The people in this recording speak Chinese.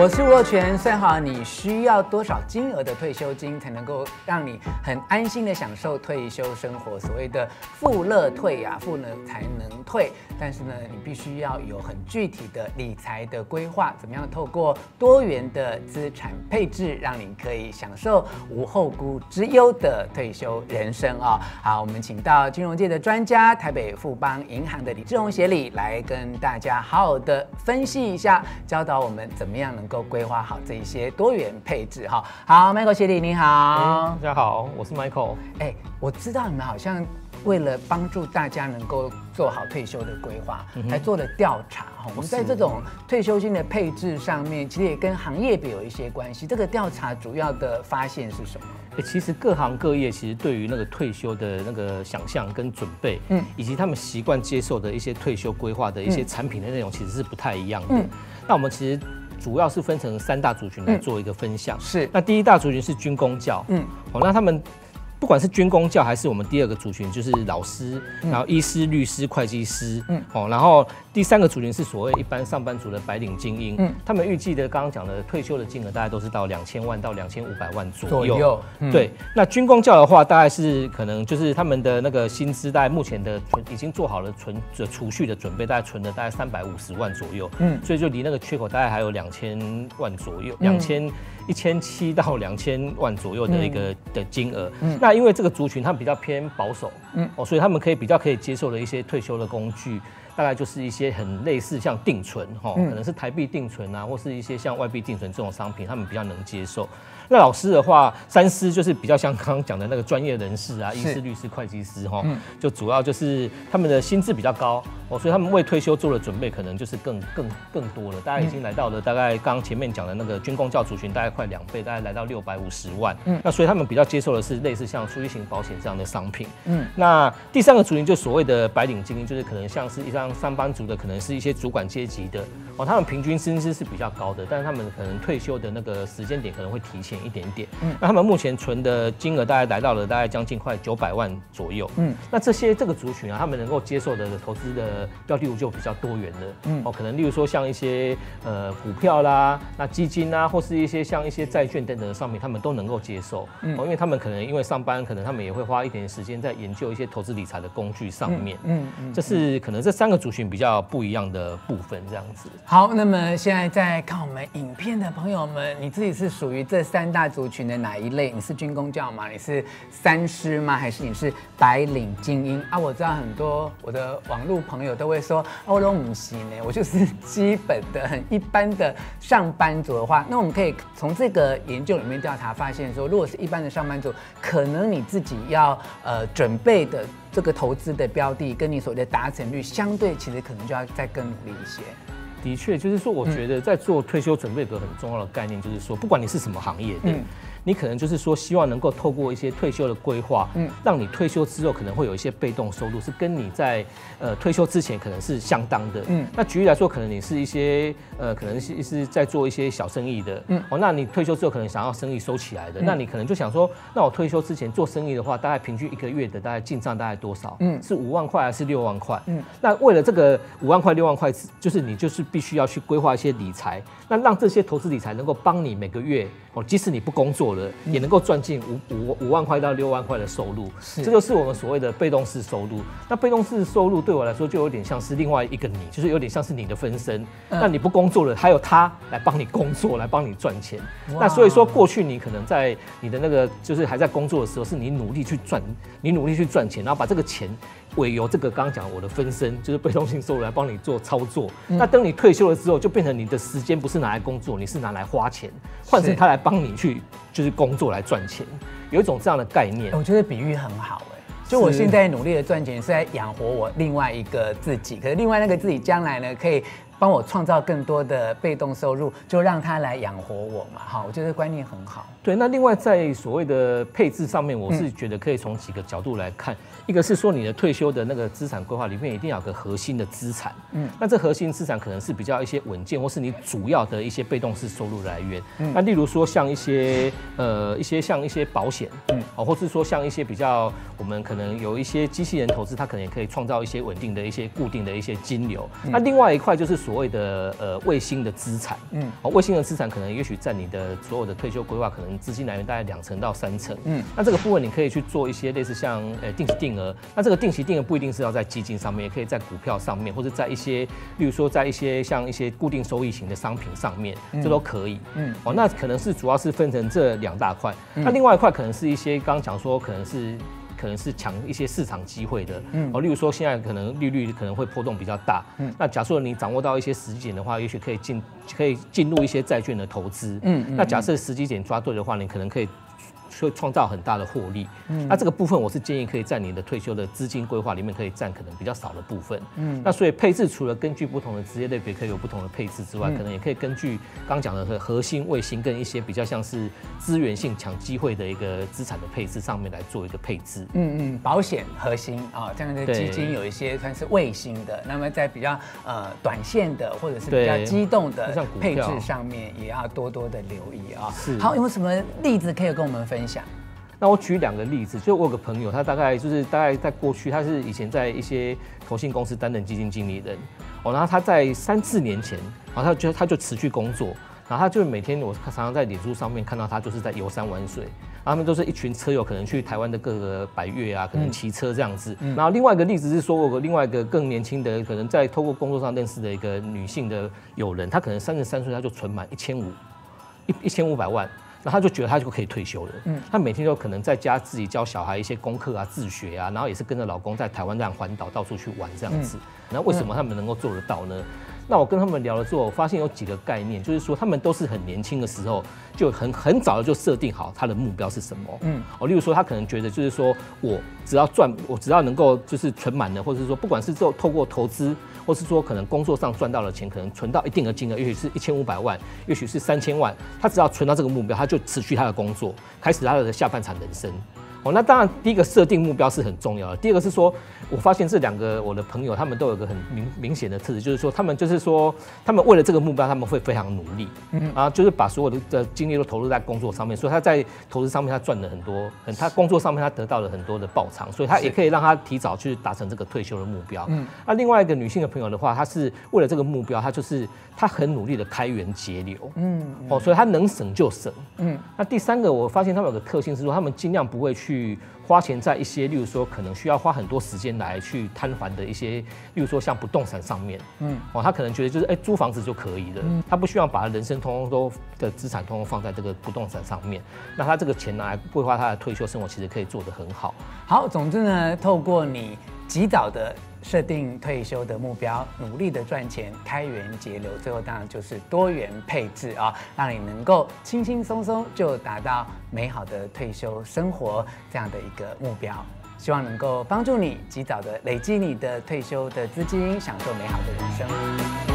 我是吴若权，算好你需要多少金额的退休金，才能够让你很安心的享受退休生活。所谓的富乐退呀，富呢才能退，但是呢，你必须要有很具体的理财的规划，怎么样透过多元的资产配置，让你可以享受无后顾之忧的退休人生啊！好，我们请到金融界的专家，台北富邦银行的李志荣协理来跟大家好好的分析一下，教导我们怎么样能。够规划好这一些多元配置哈。好，Michael 协理你好。欸，大家好，我是 Michael。哎、欸，我知道你们好像为了帮助大家能够做好退休的规划，嗯、还做了调查哈。我们在这种退休金的配置上面，其实也跟行业别有一些关系。这个调查主要的发现是什么？欸，其实各行各业其实对于那个退休的那个想象跟准备，嗯，以及他们习惯接受的一些退休规划的一些产品的内容，其实是不太一样的。嗯，那我们其实。主要是分成三大族群来做一个分享。是，那第一大族群是军工教。嗯，哦，那他们。不管是军工教还是我们第二个族群，就是老师，然后医师、律师、会计师，嗯，哦，然后第三个族群是所谓一般上班族的白领精英，嗯，他们预计的刚刚讲的退休的金额大概都是到两千万到两千五百万左右。左右，对。那军工教的话，大概是可能就是他们的那个薪资，大概目前的存已经做好了存的储蓄的准备，大概存了大概三百五十万左右，嗯，所以就离那个缺口大概还有两千万左右，两千。一千七到两千万左右的一个的金额，嗯，那因为这个族群他们比较偏保守，嗯，哦，所以他们可以比较可以接受的一些退休的工具，大概就是一些很类似像定存，哈，可能是台币定存啊，或是一些像外币定存这种商品，他们比较能接受。那老师的话，三师就是比较像刚刚讲的那个专业人士啊，医师、律师、会计师哈，就主要就是他们的薪资比较高哦，所以他们为退休做的准备可能就是更更更多了。大家已经来到了大概刚刚前面讲的那个军工教族群，大概快两倍，大概来到六百五十万。嗯，那所以他们比较接受的是类似像储蓄型保险这样的商品。嗯，那第三个族群就所谓的白领精英，就是可能像是一张上班族的，可能是一些主管阶级的哦，他们平均薪资是比较高的，但是他们可能退休的那个时间点可能会提前。一点点，嗯，那他们目前存的金额大概来到了大概将近快九百万左右，嗯，那这些这个族群啊，他们能够接受的投资的标的物就比较多元了，嗯，哦，可能例如说像一些呃股票啦，那基金啊，或是一些像一些债券等等的商品，他们都能够接受，嗯，哦，因为他们可能因为上班，可能他们也会花一点时间在研究一些投资理财的工具上面，嗯嗯，这是可能这三个族群比较不一样的部分，这样子。好，那么现在在看我们影片的朋友们，你自己是属于这三大族群的哪一类？你是军公教吗？你是三师吗？还是你是白领精英啊？我知道很多我的网络朋友都会说，欧龙母系呢，我就是基本的很一般的上班族的话，那我们可以从这个研究里面调查发现说，如果是一般的上班族，可能你自己要呃准备的这个投资的标的，跟你所谓的达成率相对，其实可能就要再更努力一些。的确，就是说，我觉得在做退休准备有个很重要的概念，就是说，不管你是什么行业的。嗯你可能就是说，希望能够透过一些退休的规划，嗯，让你退休之后可能会有一些被动收入，是跟你在呃退休之前可能是相当的，嗯。那举例来说，可能你是一些呃，可能是是在做一些小生意的，嗯。哦，那你退休之后可能想要生意收起来的，那你可能就想说，那我退休之前做生意的话，大概平均一个月的大概进账大概多少？嗯，是五万块还是六万块？嗯。那为了这个五万块六万块，就是你就是必须要去规划一些理财，那让这些投资理财能够帮你每个月。即使你不工作了，也能够赚进五五五万块到六万块的收入，这就是我们所谓的被动式收入。那被动式收入对我来说，就有点像是另外一个你，就是有点像是你的分身。那你不工作了，还有他来帮你工作，来帮你赚钱。那所以说，过去你可能在你的那个就是还在工作的时候，是你努力去赚，你努力去赚钱，然后把这个钱。委由这个刚刚讲我的分身，就是被动性收入来帮你做操作。那等你退休了之后，就变成你的时间不是拿来工作，你是拿来花钱，换成他来帮你去就是工作来赚钱，有一种这样的概念。我觉得比喻很好哎，就我现在努力的赚钱是在养活我另外一个自己，可是另外那个自己将来呢可以。帮我创造更多的被动收入，就让他来养活我嘛。好，我觉得观念很好。对，那另外在所谓的配置上面，我是觉得可以从几个角度来看。嗯、一个是说你的退休的那个资产规划里面一定要有个核心的资产。嗯，那这核心资产可能是比较一些稳健，或是你主要的一些被动式收入来源。嗯，那例如说像一些呃一些像一些保险，嗯，哦，或是说像一些比较我们可能有一些机器人投资，它可能也可以创造一些稳定的一些固定的一些金流。嗯、那另外一块就是。所谓的呃卫星的资产，嗯，哦，卫星的资产可能也许占你的所有的退休规划，可能资金来源大概两成到三成，嗯，那这个部分你可以去做一些类似像呃定期定额，那这个定期定额不一定是要在基金上面，也可以在股票上面，或者在一些，例如说在一些像一些固定收益型的商品上面，这都可以，嗯，哦，那可能是主要是分成这两大块，那另外一块可能是一些刚刚讲说可能是。可能是抢一些市场机会的，嗯，哦，例如说现在可能利率可能会波动比较大，嗯，那假设你掌握到一些时机点的话，也许可以进可以进入一些债券的投资，嗯，那假设时机点抓对的话，你可能可以。会创造很大的获利，嗯，那这个部分我是建议可以在你的退休的资金规划里面可以占可能比较少的部分，嗯，那所以配置除了根据不同的职业类别可以有不同的配置之外，可能也可以根据刚讲的核心、卫星跟一些比较像是资源性抢机会的一个资产的配置上面来做一个配置，嗯嗯，保险核心啊，这样的基金有一些算是卫星的，那么在比较呃短线的或者是比较机动的配置上面也要多多的留意啊。是，好，有没有什么例子可以跟我们分享？那我举两个例子，就我有个朋友，他大概就是大概在过去，他是以前在一些投信公司担任基金经理人，哦，然后他在三四年前，然后他就他就辞去工作，然后他就每天我常常在脸书上面看到他就是在游山玩水，他们都是一群车友，可能去台湾的各个百越啊，可能骑车这样子。然后另外一个例子是说，我有另外一个更年轻的，可能在透过工作上认识的一个女性的友人，她可能三十三岁，她就存满一千五，一一千五百万。那他就觉得他就可以退休了。嗯，他每天就可能在家自己教小孩一些功课啊、自学啊，然后也是跟着老公在台湾这样环岛到处去玩这样子。那为什么他们能够做得到呢？那我跟他们聊了之后，我发现有几个概念，就是说他们都是很年轻的时候就很很早的就设定好他的目标是什么。嗯，哦，例如说他可能觉得就是说我只要赚，我只要能够就是存满了，或者是说不管是做透过投资，或是说可能工作上赚到了钱，可能存到一定的金额，也许是一千五百万，也许是三千万，他只要存到这个目标，他就持续他的工作，开始他的下半场人生。哦，那当然，第一个设定目标是很重要的。第二个是说，我发现这两个我的朋友，他们都有个很明明显的特质，就是说，他们就是说，他们为了这个目标，他们会非常努力，嗯，啊，就是把所有的的精力都投入在工作上面。所以他在投资上面，他赚了很多，很他工作上面他得到了很多的报偿，所以他也可以让他提早去达成这个退休的目标。嗯，那另外一个女性的朋友的话，她是为了这个目标，她就是她很努力的开源节流，嗯，哦，所以她能省就省，嗯。那第三个，我发现他们有个特性是说，他们尽量不会去。花钱在一些，例如说可能需要花很多时间来去摊还的一些，例如说像不动产上面，嗯，哦，他可能觉得就是哎、欸、租房子就可以了，他不需要把人生通通都的资产通通放在这个不动产上面，那他这个钱拿来规划他的退休生活，其实可以做得很好。好，总之呢，透过你及早的。设定退休的目标，努力的赚钱，开源节流，最后当然就是多元配置啊，让你能够轻轻松松就达到美好的退休生活这样的一个目标。希望能够帮助你及早的累积你的退休的资金，享受美好的人生。